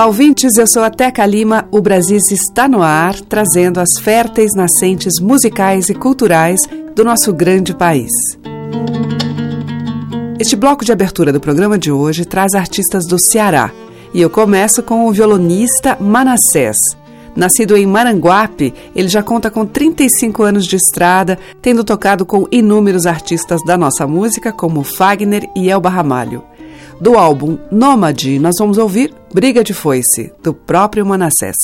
Olá, ouvintes. Eu sou a Teca Lima. O Brasis está no ar, trazendo as férteis nascentes musicais e culturais do nosso grande país. Este bloco de abertura do programa de hoje traz artistas do Ceará. E eu começo com o violonista Manassés. Nascido em Maranguape, ele já conta com 35 anos de estrada, tendo tocado com inúmeros artistas da nossa música, como Fagner e Elba Ramalho. Do álbum Nômade, nós vamos ouvir Briga de Foice, do próprio Manassés.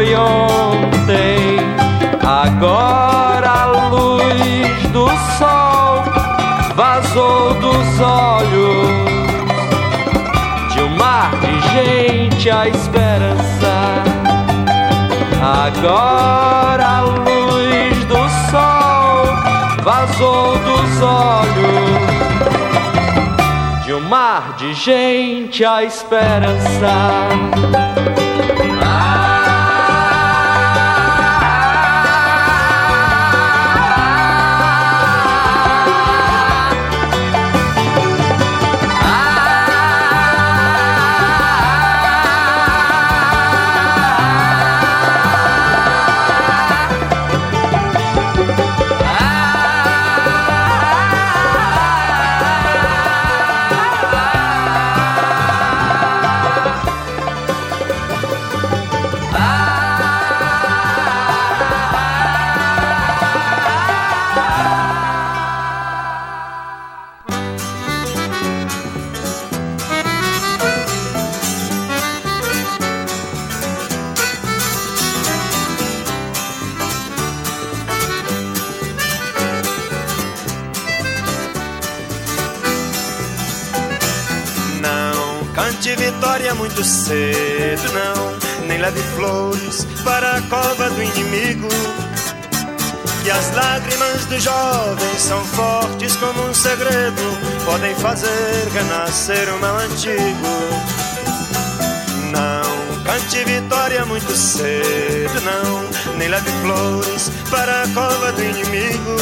Foi ontem, agora a luz do sol vazou dos olhos de um mar de gente a esperança. Agora a luz do vazou dos olhos de um mar de gente a esperança. Muito cedo, não, nem leve flores para a cova do inimigo. Que as lágrimas do jovem são fortes como um segredo, podem fazer renascer o mal antigo. Não cante vitória muito cedo, não, nem leve flores para a cova do inimigo.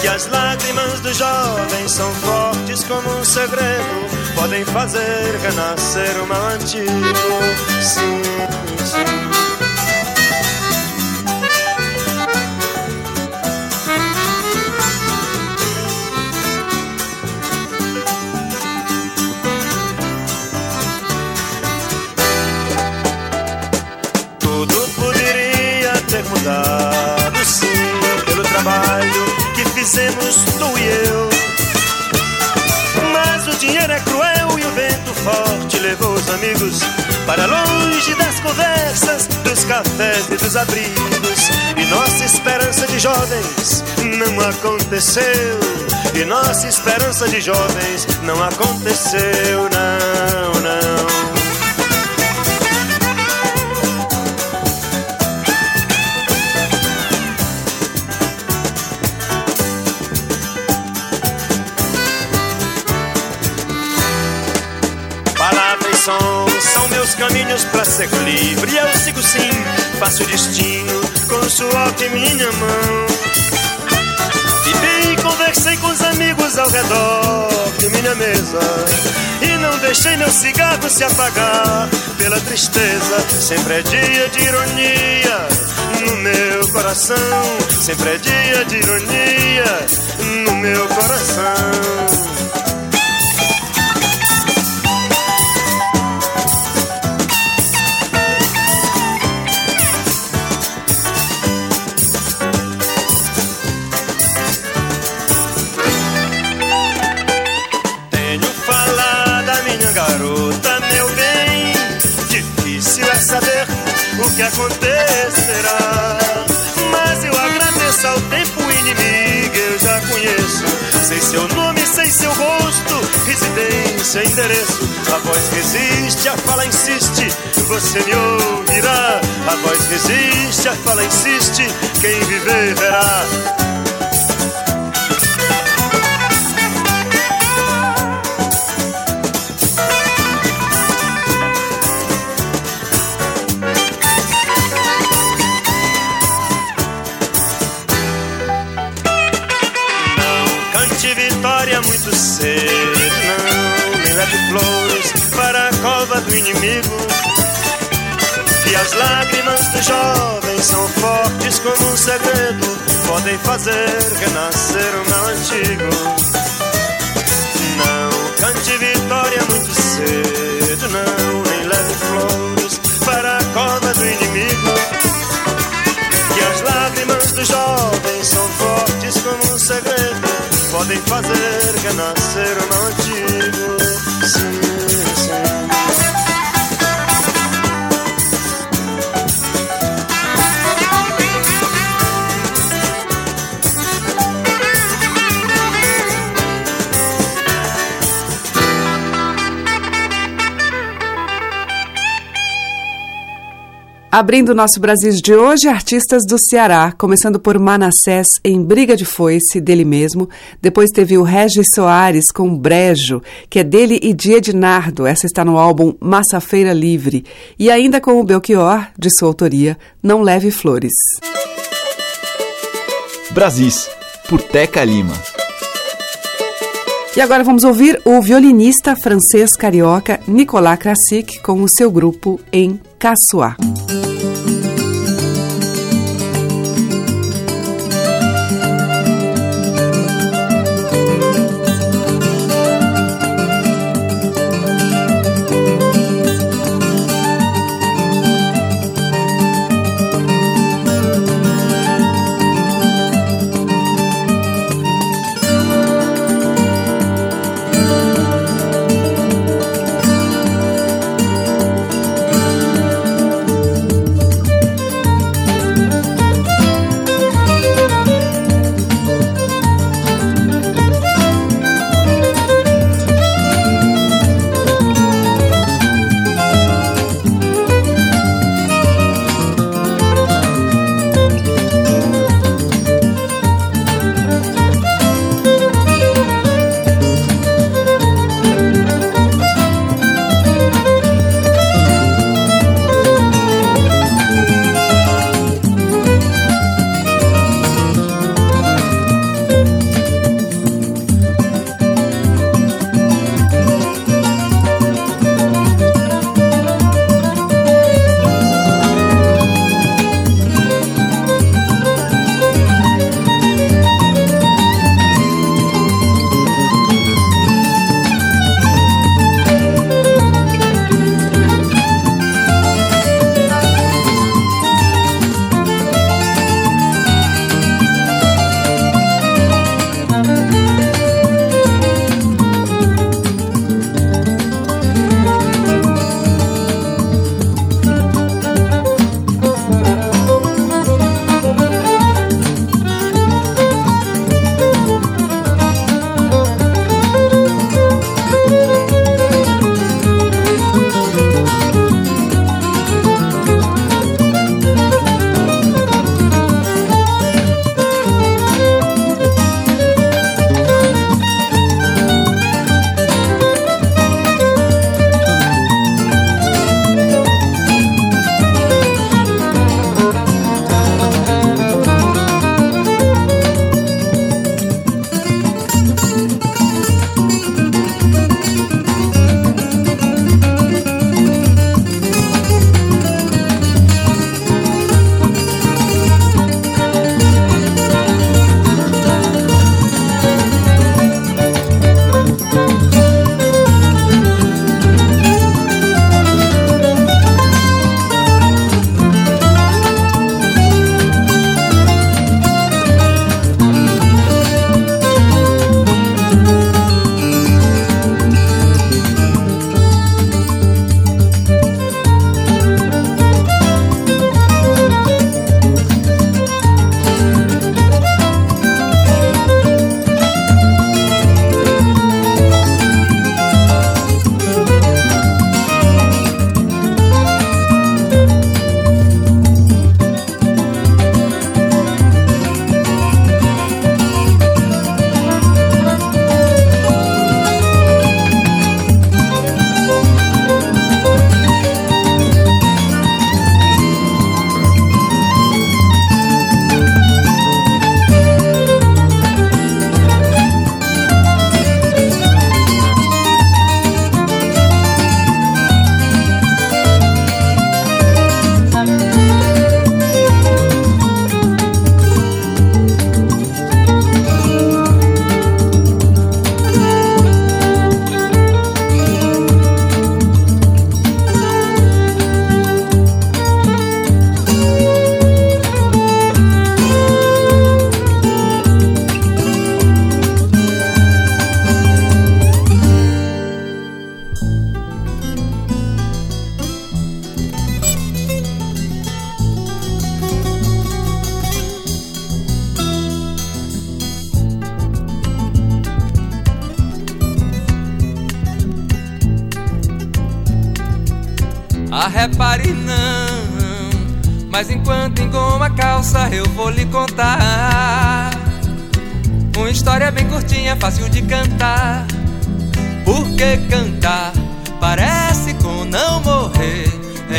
Que as lágrimas do jovem são fortes como um segredo podem fazer renascer o mal antigo. Sim, sim. É cruel e o vento forte levou os amigos para longe das conversas, dos cafés e dos abrigos. E nossa esperança de jovens não aconteceu. E nossa esperança de jovens não aconteceu, não, caminhos para ser livre. Eu sigo sim, faço destino com o suor de minha mão. Vivi e conversei com os amigos ao redor de minha mesa. E não deixei meu cigarro se apagar pela tristeza. Sempre é dia de ironia no meu coração. Sempre é dia de ironia no meu coração. Acontecerá. Mas eu agradeço ao tempo inimigo, eu já conheço. Sei seu nome, sei seu rosto, residência, endereço. A voz resiste, a fala insiste, você me ouvirá. A voz resiste, a fala insiste, quem viver verá. Cova do inimigo. E as lágrimas do jovem são fortes como um segredo, podem fazer renascer o mal antigo. Não cante vitória muito cedo, não, nem leve flores para a cova do inimigo. Que as lágrimas do jovem são fortes como um segredo, podem fazer renascer o mal antigo. Abrindo o nosso Brasil de hoje, artistas do Ceará, começando por Manassés em Briga de Foice, dele mesmo. Depois teve o Regis Soares com Brejo, que é dele e de Ednardo. Essa está no álbum Massafeira Livre. E ainda com o Belchior, de sua autoria, Não Leve Flores. Brasis, por Teca Lima. E agora vamos ouvir o violinista francês carioca Nicolas Krasik com o seu grupo em Caçoá.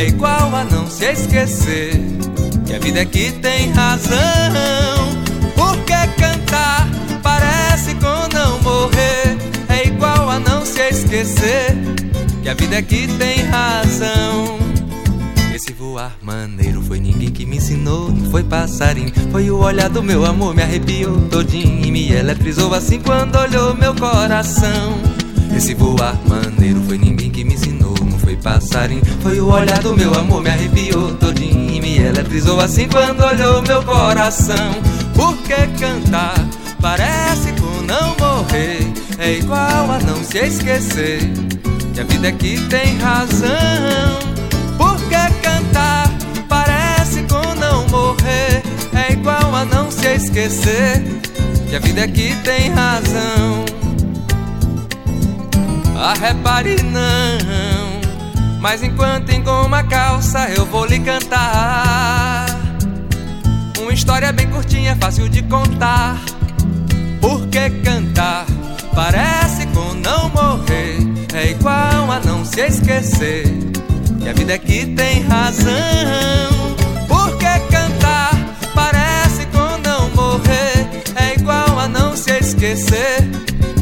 É igual a não se esquecer Que a vida é que tem razão Porque cantar parece com não morrer É igual a não se esquecer Que a vida é que tem razão esse voar maneiro foi ninguém que me ensinou, não foi passarinho. Foi o olhar do meu amor, me arrepiou todinho e me eletrizou assim quando olhou meu coração. Esse voar maneiro foi ninguém que me ensinou, foi passarinho. Foi o olhar do meu amor, me arrepiou todinho e me eletrizou assim quando olhou meu coração. Porque cantar parece com não morrer, é igual a não se esquecer. Que a vida que tem razão. Porque cantar parece com não morrer, é igual a não se esquecer. Que a vida que tem razão. Ah, repare não, mas enquanto engoma a calça eu vou lhe cantar. Uma história bem curtinha, fácil de contar. Porque cantar parece com não morrer, é igual a não se esquecer. Que a vida é que tem razão. Porque cantar parece com não morrer, é igual a não se esquecer.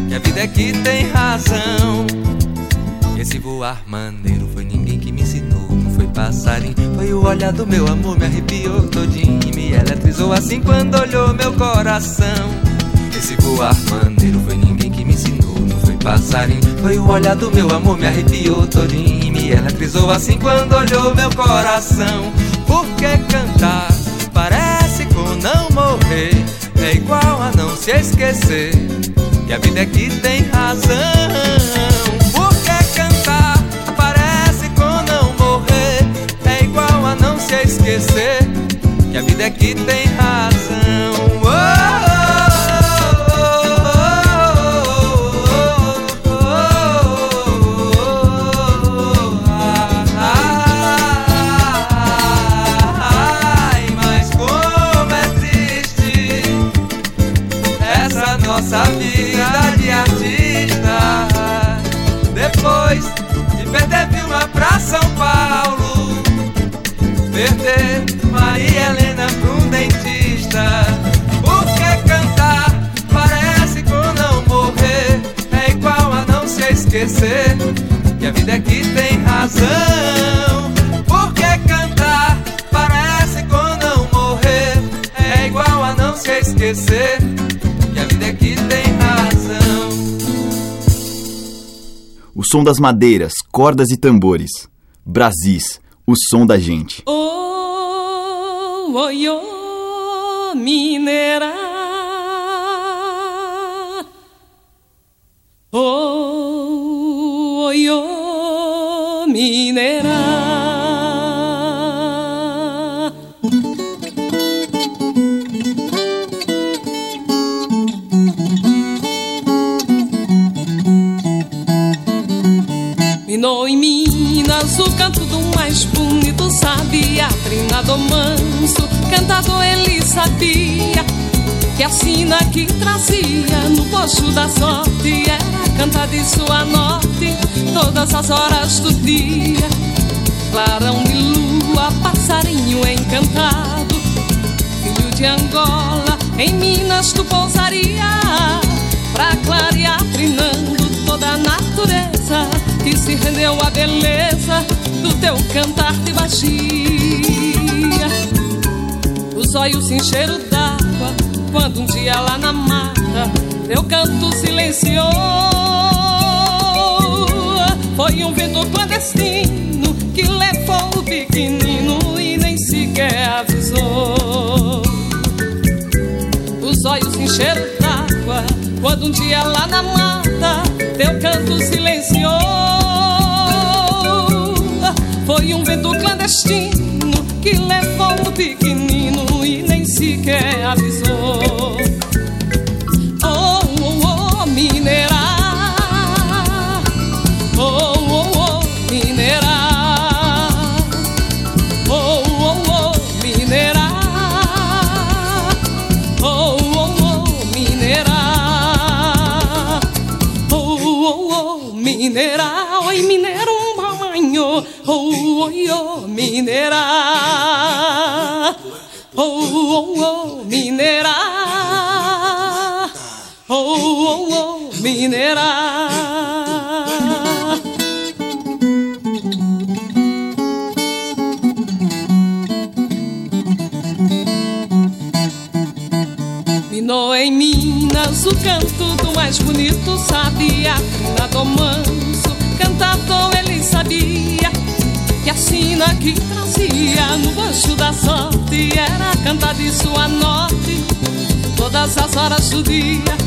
Que a vida é que tem razão. Esse voar maneiro foi ninguém que me ensinou, não foi passarinho. Foi o olhar do meu amor, me arrepiou todinho e me eletrizou assim quando olhou meu coração. Esse voar maneiro foi ninguém que me ensinou, não foi passarinho. Foi o olhar do meu amor, me arrepiou todinho e me eletrizou assim quando olhou meu coração. Porque cantar parece com não morrer, é igual a não se esquecer. Que a vida é que tem razão. Esquecer. Que a vida é que tem razão. Esquecer que a vida é que tem razão. Porque cantar parece com não morrer, é igual a não se esquecer que a vida é que tem razão. O som das madeiras, cordas e tambores. Brasis, o som da gente. Oh, oi, oh, mineira. Oh, Sabia, trinador manso, cantador ele sabia Que a sina que trazia no posto da sorte Era cantar de sua norte todas as horas do dia Clarão de lua, passarinho encantado Filho de Angola, em Minas tu pousaria Pra clarear trinando toda a natureza que se rendeu à beleza do teu cantar de baixia. Os olhos se encheram d'água quando um dia lá na mata teu canto silenciou. Foi um vento clandestino que levou o pequenino e nem sequer avisou. Os olhos encheram d'água quando um dia lá na mata teu canto silenciou. Foi um vento clandestino que levou o pequenino sequer avisou. Mineira. Minou em Minas o canto do mais bonito Sabia, afinado manso, cantador ele sabia Que a sina que trazia no baixo da sorte Era cantar de sua norte Todas as horas do dia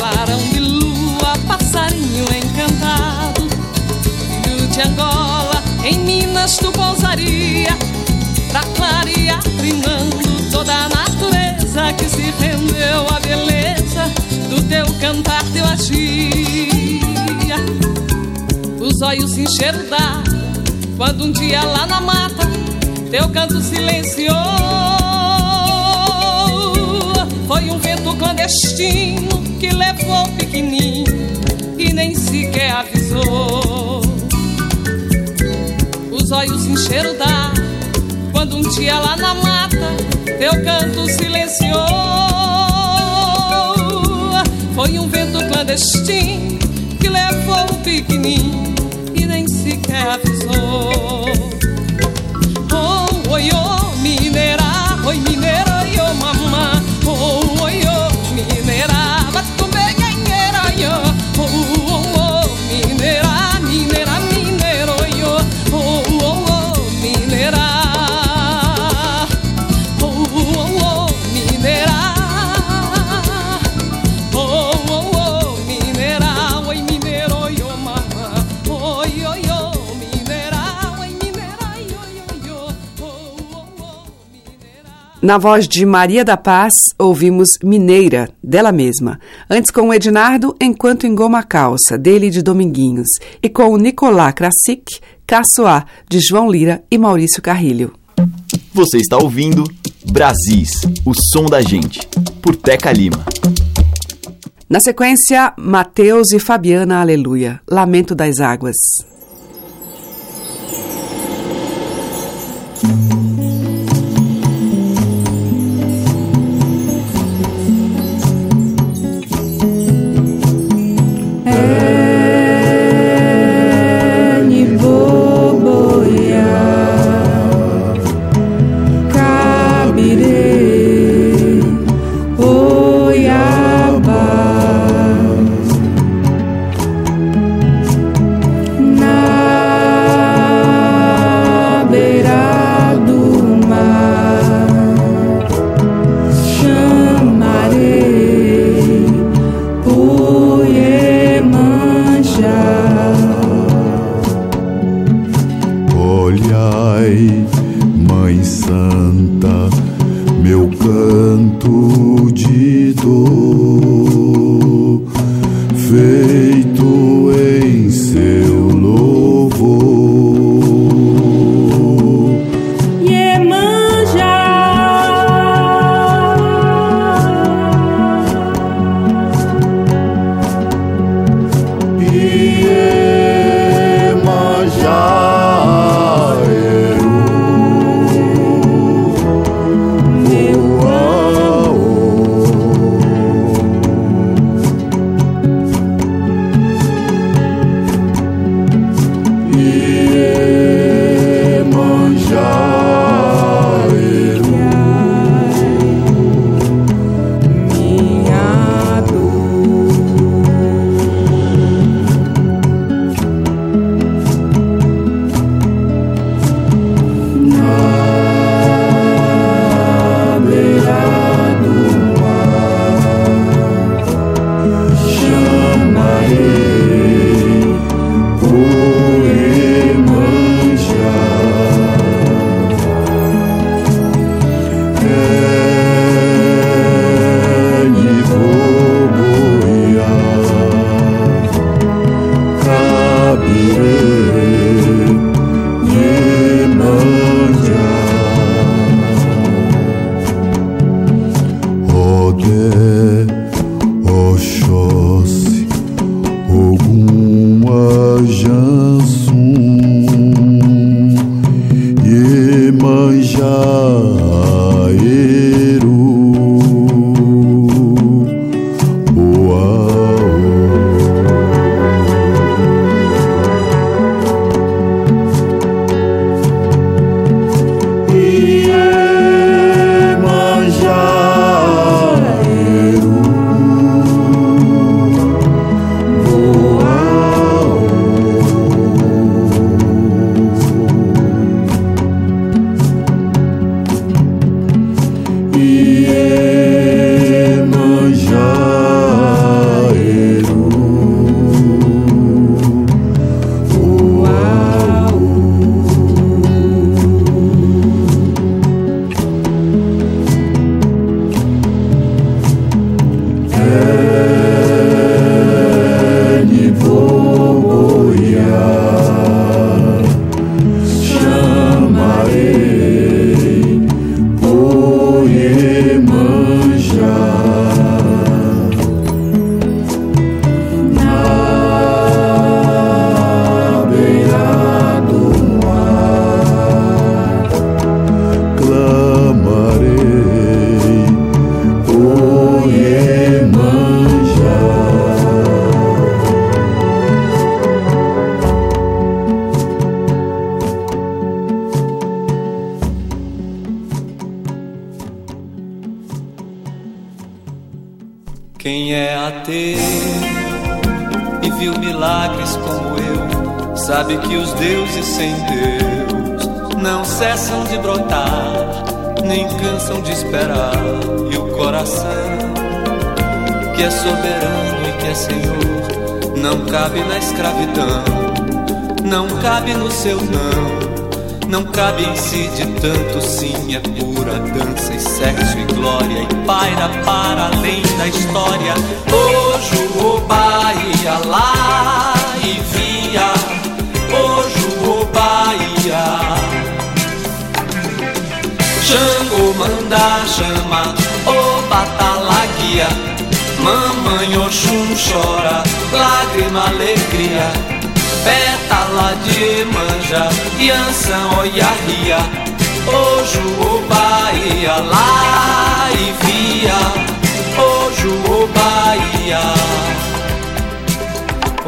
Clarão de lua, passarinho encantado. Filho de Angola, em Minas tu pousaria. Pra clarear, trinando toda a natureza Que se rendeu à beleza do teu cantar, teu agir. Os olhos se Quando um dia lá na mata Teu canto silenciou. Foi um vento clandestino Que levou pequenininho E nem sequer avisou Os olhos encheram d'água quando um dia lá na mata teu canto silenciou. Foi um vento clandestino que levou o pequenininho e nem sequer avisou. Na voz de Maria da Paz, ouvimos Mineira, dela mesma. Antes com o Ednardo, Enquanto Engoma a Calça, dele de Dominguinhos. E com o Nicolás Krasik, Caçoá, de João Lira e Maurício Carrilho. Você está ouvindo Brasis, o som da gente, por Teca Lima. Na sequência, Mateus e Fabiana Aleluia, Lamento das Águas.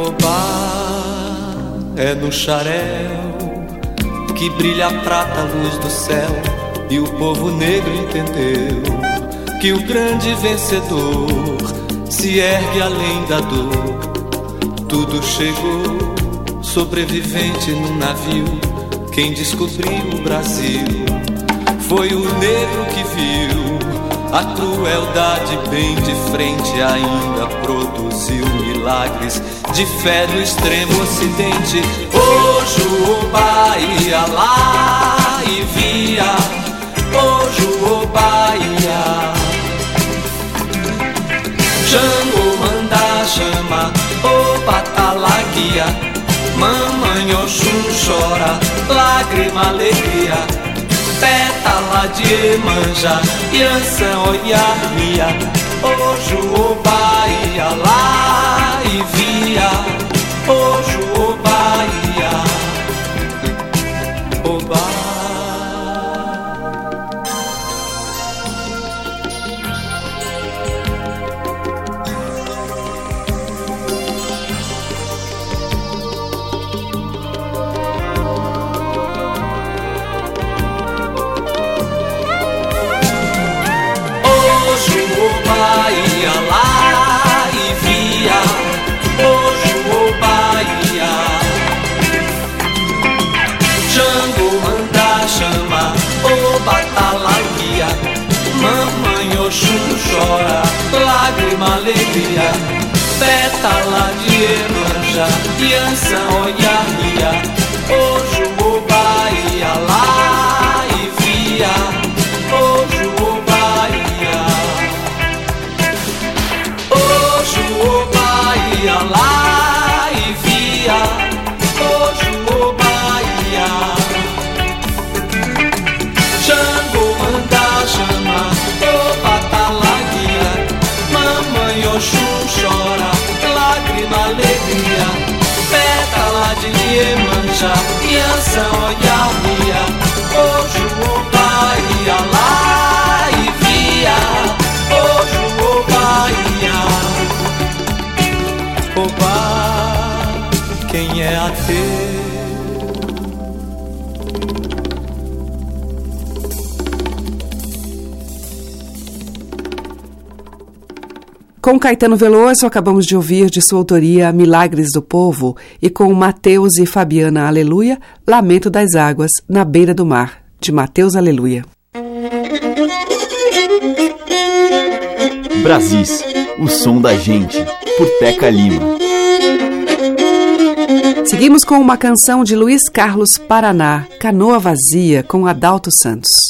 Obá é no xaréu que brilha a prata luz do céu, e o povo negro entendeu que o grande vencedor se ergue além da dor. Tudo chegou sobrevivente num navio. Quem descobriu o Brasil foi o negro que viu a crueldade bem de frente. Ainda produziu milagres de fé no extremo ocidente. Hoje o Bahia lá e via. Hoje o Bahia. Jango manda chama, o Batalaguia. Mamãe Oxum chora, lágrima, alegria Pétala de manja, Yansan Oiarmia Hoje o Bahia lá e via. Hoje o Bahia. O Bahia chora, lágrima alegria. Pétala de Emanjá, Yansan Oiarria. Hoje Yes, oh yeah. Com Caetano Veloso, acabamos de ouvir de sua autoria Milagres do Povo e com Mateus e Fabiana Aleluia, Lamento das Águas, na beira do mar, de Mateus Aleluia. Brasis, o som da gente, por Teca Lima. Seguimos com uma canção de Luiz Carlos Paraná, Canoa Vazia, com Adalto Santos.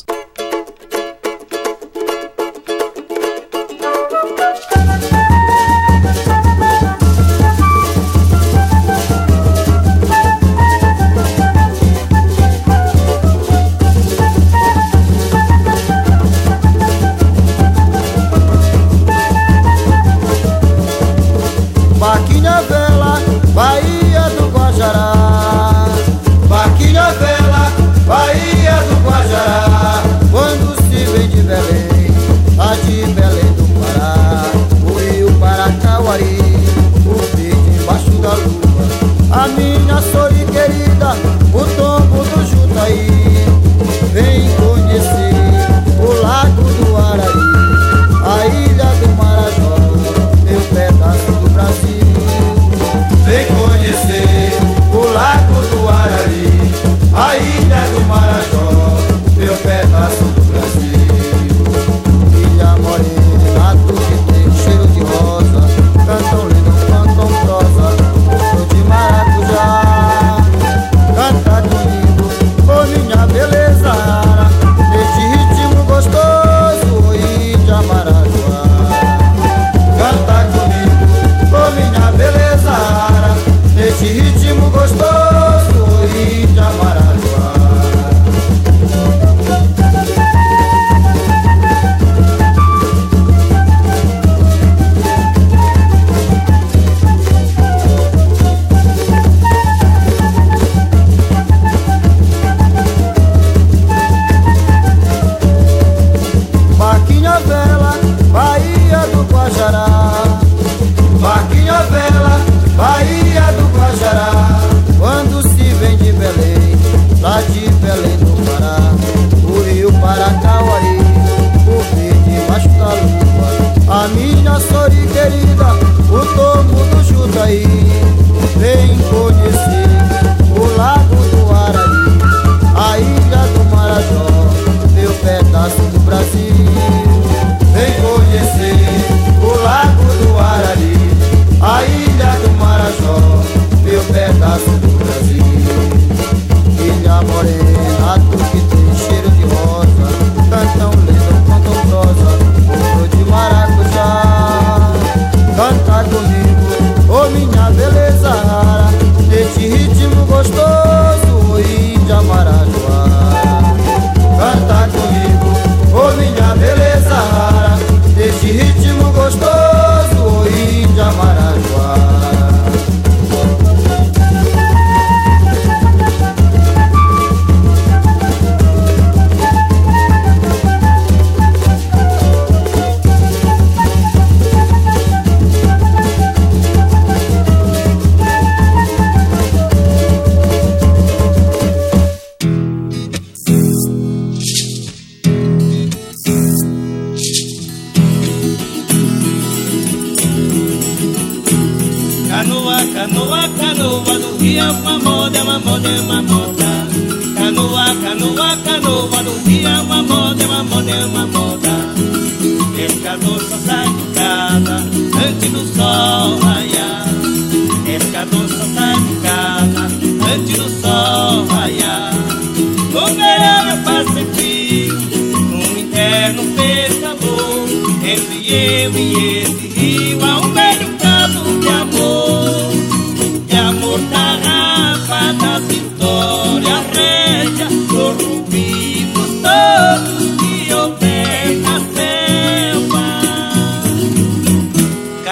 Cause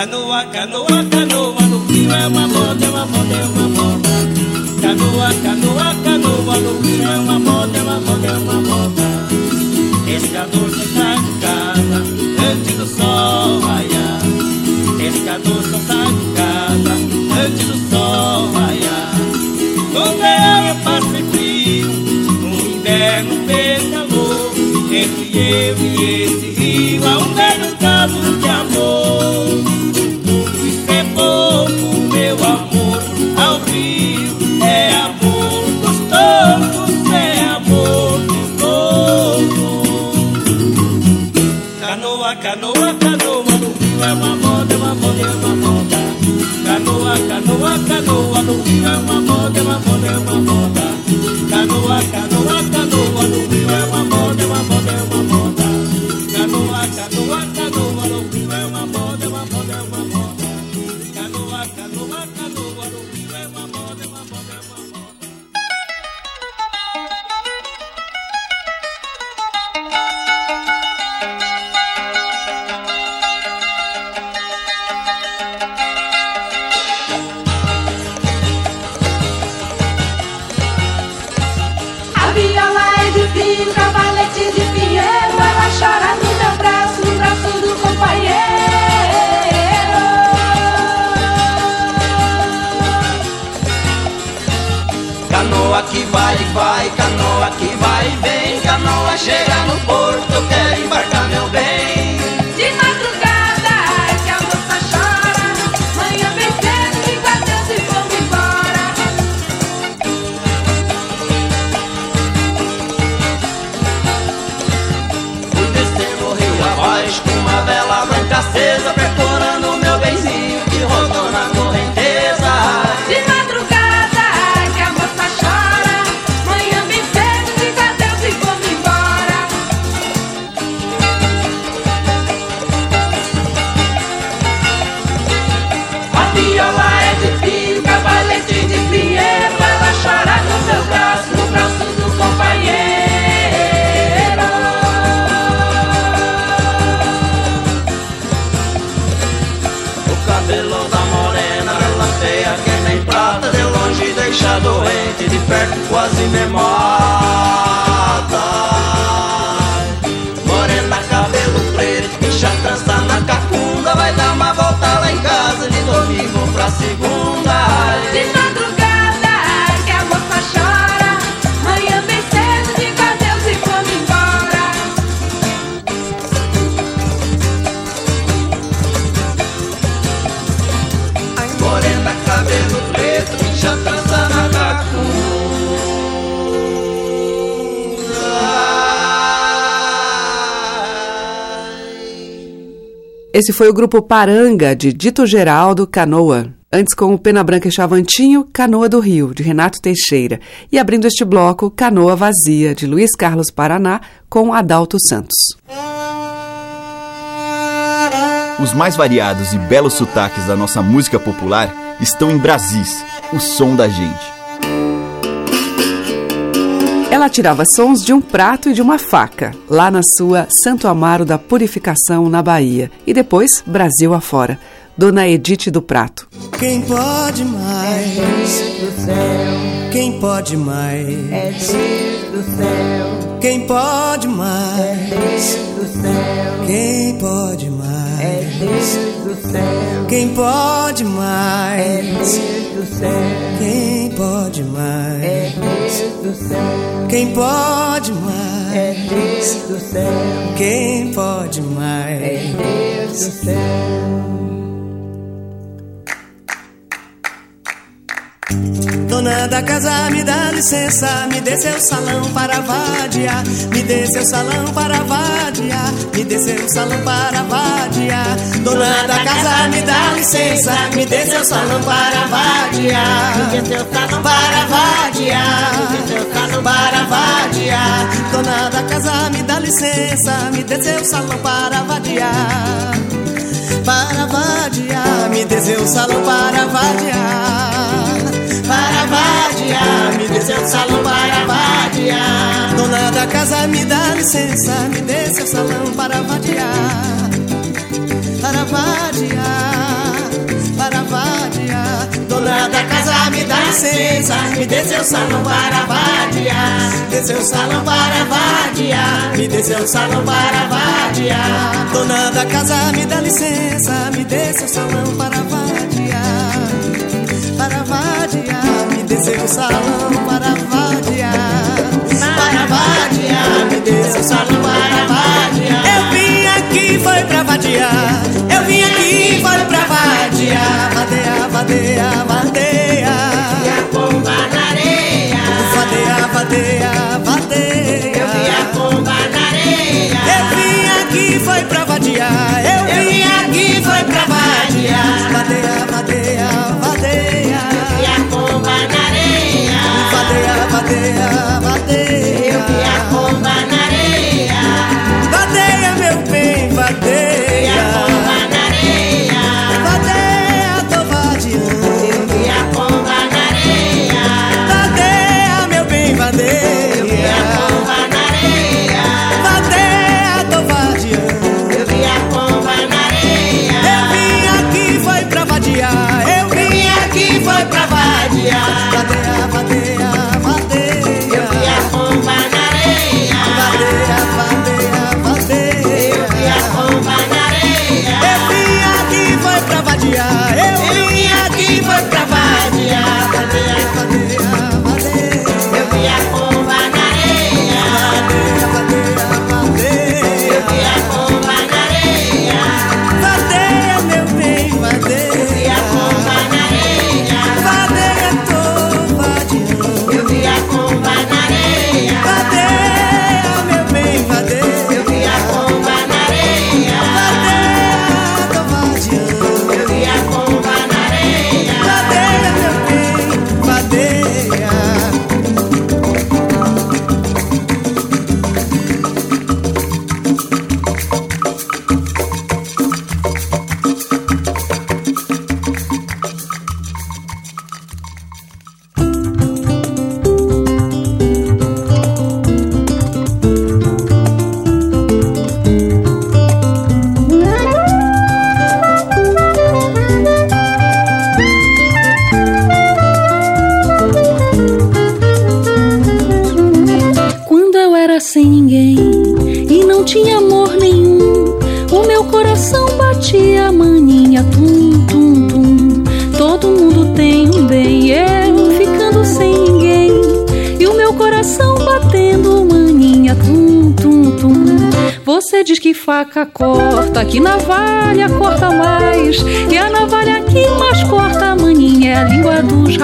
Canoa, canoa, canoa no rio é uma moda, é uma moda, é uma moda. Canoa, canoa, canoa no rio é uma moda, é uma moda, é uma moda. Pescador de tá em casa, antes do sol raiar. Pescador sai de tá casa, antes do sol raiar. No verão eu e frio, no inverno fez calor. Entre eu e esse rio há um velho caso de amor. É uma moda, é uma moda, é uma moda. Canoa, canoa. Esse foi o grupo Paranga, de Dito Geraldo Canoa. Antes com o Pena Branca e Chavantinho, Canoa do Rio, de Renato Teixeira. E abrindo este bloco, Canoa Vazia, de Luiz Carlos Paraná, com Adalto Santos. Os mais variados e belos sotaques da nossa música popular estão em Brasis, o som da gente. Ela tirava sons de um prato e de uma faca, lá na sua Santo Amaro da Purificação, na Bahia, e depois Brasil afora. Dona Edith do Prato. Quem pode mais? É do céu. Quem pode mais? É do céu. Quem pode mais? É do céu. Quem pode mais? É Deus do céu. Quem pode mais? É Deus do céu. Quem pode mais? É Deus do céu. Quem pode mais? É Deus do céu. Quem pode mais? É Deus do céu. Dona da casa, me dá licença, me dê seu salão para vadiar, me dê seu salão para vadiar, me dê seu salão para vadiar. Dona da casa, me dá licença, me dê seu salão para vadiar, me dê seu salão para vadiar, me dê seu salão para vadiar. Dona da casa, me dá licença, me dê seu salão para vadiar, para vadiar, me dê seu salão para vadiar para vadiar, me dê seu salão para vadiar. Dona da casa, me dá licença, me dê seu salão para vadiar, para vadiar. Dona da casa, me dá licença, me dê seu salão para vadiar, dê seu salão para vadiar, me dê seu salão para vadiar. Dona da casa, me dá licença, me dê seu salão para seu salão para vadiar, para vadiar, me dê seu salão para vadiar. Eu vim aqui foi pra vadiar, eu vim aqui foi pra vadiar, vadeia, vadeia, vadeia, platea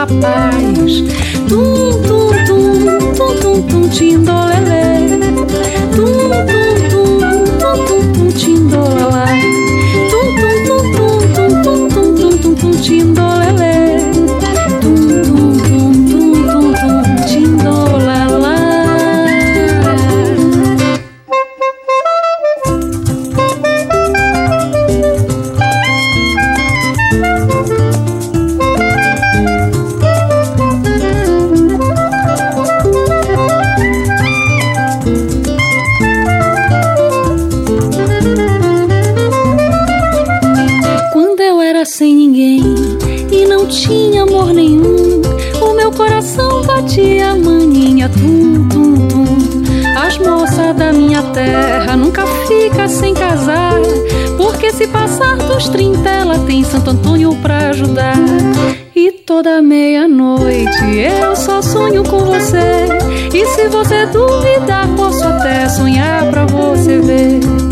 rapaz. Tum tum tum tum tum tum tindolelê. Tum 30, ela tem Santo Antônio pra ajudar. E toda meia-noite eu só sonho com você. E se você duvidar, posso até sonhar pra você ver.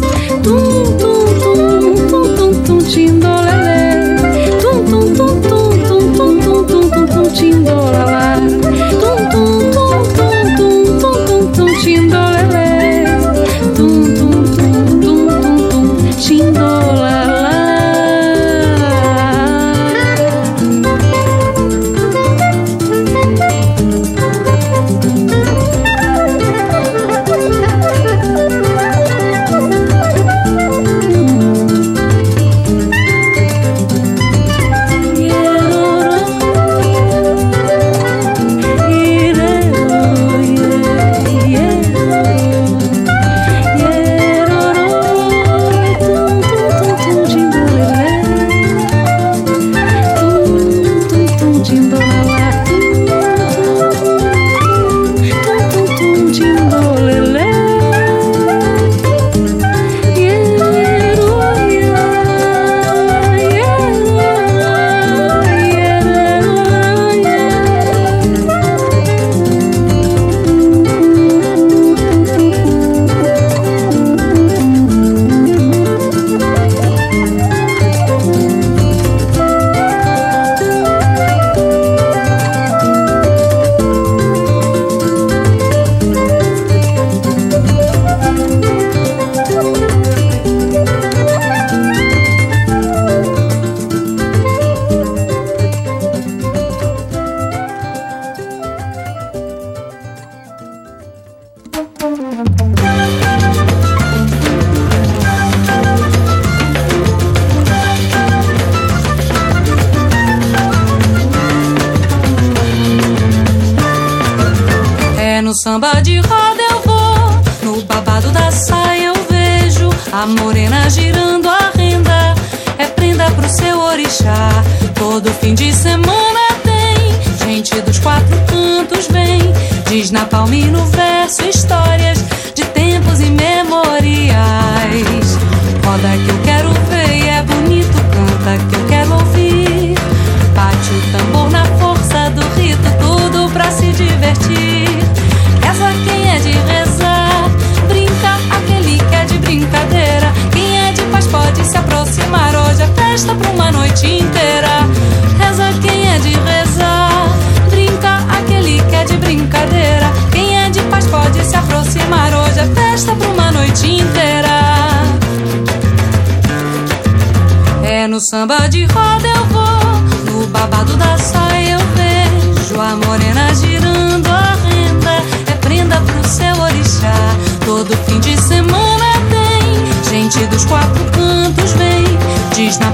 tell me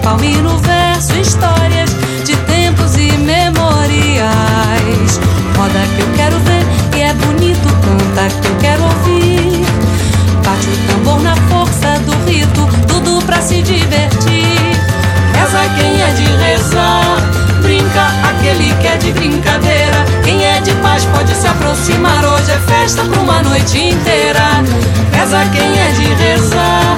palma e no verso histórias de tempos imemoriais. Roda que eu quero ver e é bonito, canta que eu quero ouvir. Bate o tambor na força do rito, tudo pra se divertir. Reza quem é de rezar, brinca aquele que é de brincadeira. Quem é de paz pode se aproximar. Hoje é festa pra uma noite inteira. Reza quem é de rezar,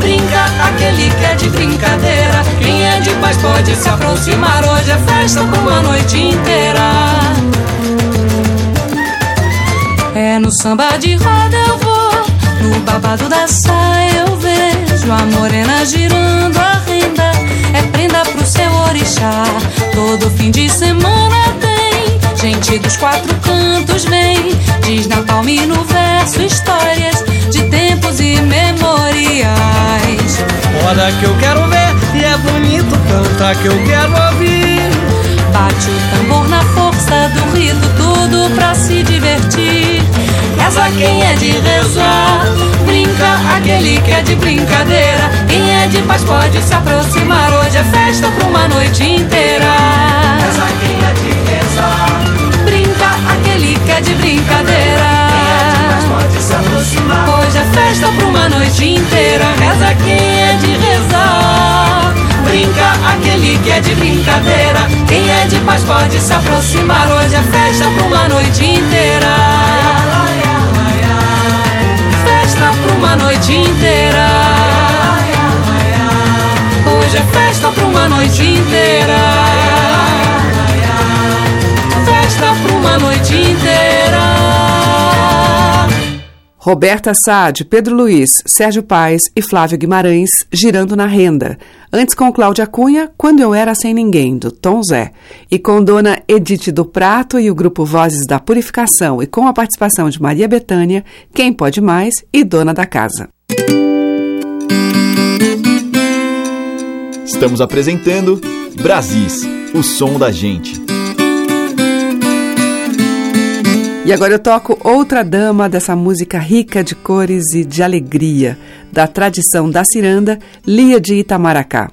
brinca aquele que é de brincadeira. Quem é de paz pode se aproximar. Hoje é festa pra uma noite inteira. É no samba de roda eu vou, no babado da saia eu vejo a morena girando a renda. É prenda pro seu orixá. Todo fim de semana tem gente dos quatro cantos vem. Diz na palma e no verso histórias de tempos imemoriais. Roda que eu quero ver e é bonito, canta que eu quero ouvir. Bate o tambor na força do rito, tudo pra se divertir. Reza quem é de rezar, brinca aquele que é de brincadeira. Quem é de paz pode se aproximar. Hoje é festa pra uma noite inteira. Reza quem é de rezar, brinca aquele que é de brincadeira pode se aproximar. Hoje é festa pra uma noite inteira, reza quem é de rezar. Brinca aquele que é de brincadeira, quem é de paz pode se aproximar. Hoje é festa pra uma noite inteira. Festa pra uma noite inteira. Hoje é festa pra uma noite inteira. Festa pra uma noite inteira. Roberta Saad, Pedro Luiz, Sérgio Paes e Flávio Guimarães girando na renda. Antes com Cláudia Cunha, Quando Eu Era Sem Ninguém, do Tom Zé. E com Dona Edith do Prato e o grupo Vozes da Purificação e com a participação de Maria Betânia, Quem Pode Mais e Dona da Casa. Estamos apresentando Brasis, o som da gente. E agora eu toco outra dama dessa música rica de cores e de alegria, da tradição da ciranda, Lia de Itamaracá.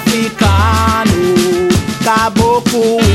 ficar no caboclo.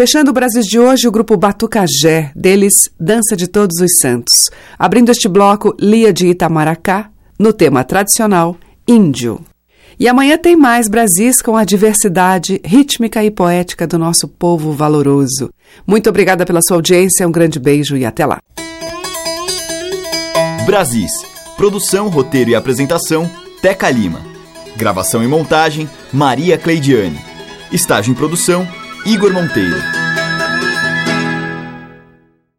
Fechando o Brasil de hoje, o grupo Batucajé, deles Dança de Todos os Santos. Abrindo este bloco, Lia de Itamaracá, no tema tradicional Índio. E amanhã tem mais Brasis com a diversidade rítmica e poética do nosso povo valoroso. Muito obrigada pela sua audiência, um grande beijo e até lá. Brasis. Produção, roteiro e apresentação, Teca Lima. Gravação e montagem, Maria Cleidiane. Estágio em produção, Igor Monteiro.